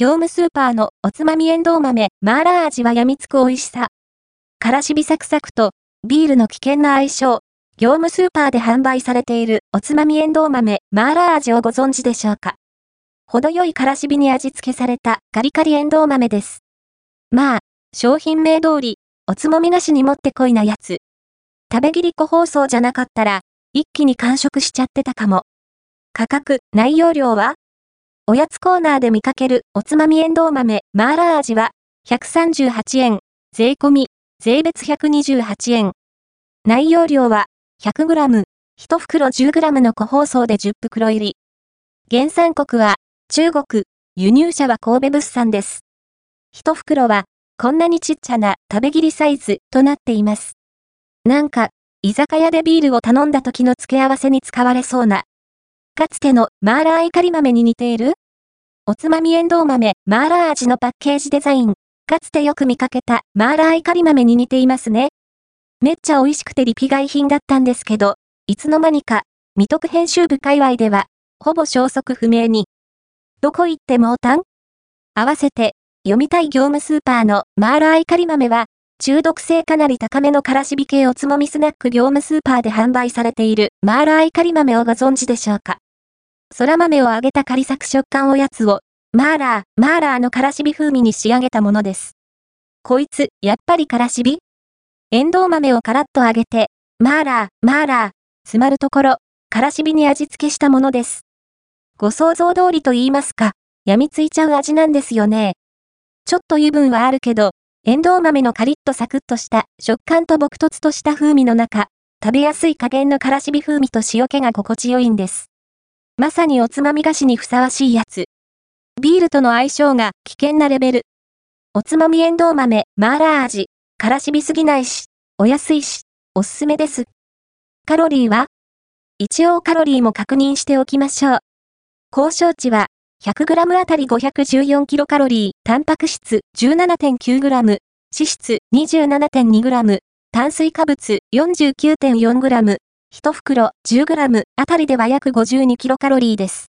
業務スーパーのおつまみエンドウ豆、マーラー味は病みつく美味しさ。からしびサクサクと、ビールの危険な相性。業務スーパーで販売されているおつまみエンドウ豆、マーラー味をご存知でしょうか程よいからしびに味付けされたカリカリエンドウ豆です。まあ、商品名通り、おつもみなしにもってこいなやつ。食べ切り個包装じゃなかったら、一気に完食しちゃってたかも。価格、内容量はおやつコーナーで見かけるおつまみエンドウ豆、マーラー味は、138円、税込み、税別128円。内容量は、100g、1袋 10g の個包装で10袋入り。原産国は、中国、輸入者は神戸物産です。1袋は、こんなにちっちゃな食べ切りサイズとなっています。なんか、居酒屋でビールを頼んだ時の付け合わせに使われそうな。かつてのマーラーイカリ豆に似ているおつまみエンドウ豆、マーラー味のパッケージデザイン。かつてよく見かけたマーラーイカリ豆に似ていますね。めっちゃ美味しくてリピ買い品だったんですけど、いつの間にか、未得編集部界隈では、ほぼ消息不明に。どこ行ってもおたん合わせて、読みたい業務スーパーのマーラーイカリ豆は、中毒性かなり高めのからしび系おつまみスナック業務スーパーで販売されているマーラーイカリ豆をご存知でしょうか？空豆を揚げたカリサク食感おやつを、マーラー、マーラーのからしび風味に仕上げたものです。こいつ、やっぱりからしび？エンドウ豆をカラッと揚げて、マーラー、マーラー、詰まるところ、からしびに味付けしたものです。ご想像通りと言いますか、病みついちゃう味なんですよね。ちょっと油分はあるけど、エンドウ豆のカリッとサクッとした食感と朴突とした風味の中、食べやすい加減のからしび風味と塩気が心地よいんです。まさにおつまみ菓子にふさわしいやつ。ビールとの相性が危険なレベル。おつまみエンドウ豆、マーラー味。からしびすぎないし、お安いし、おすすめです。カロリーは？一応カロリーも確認しておきましょう。交渉値は？100g あたり 514kcal、タンパク質？17.9g、脂質？27.2g、炭水化物？49.4g、1袋 10g あたりでは約 52kcal です。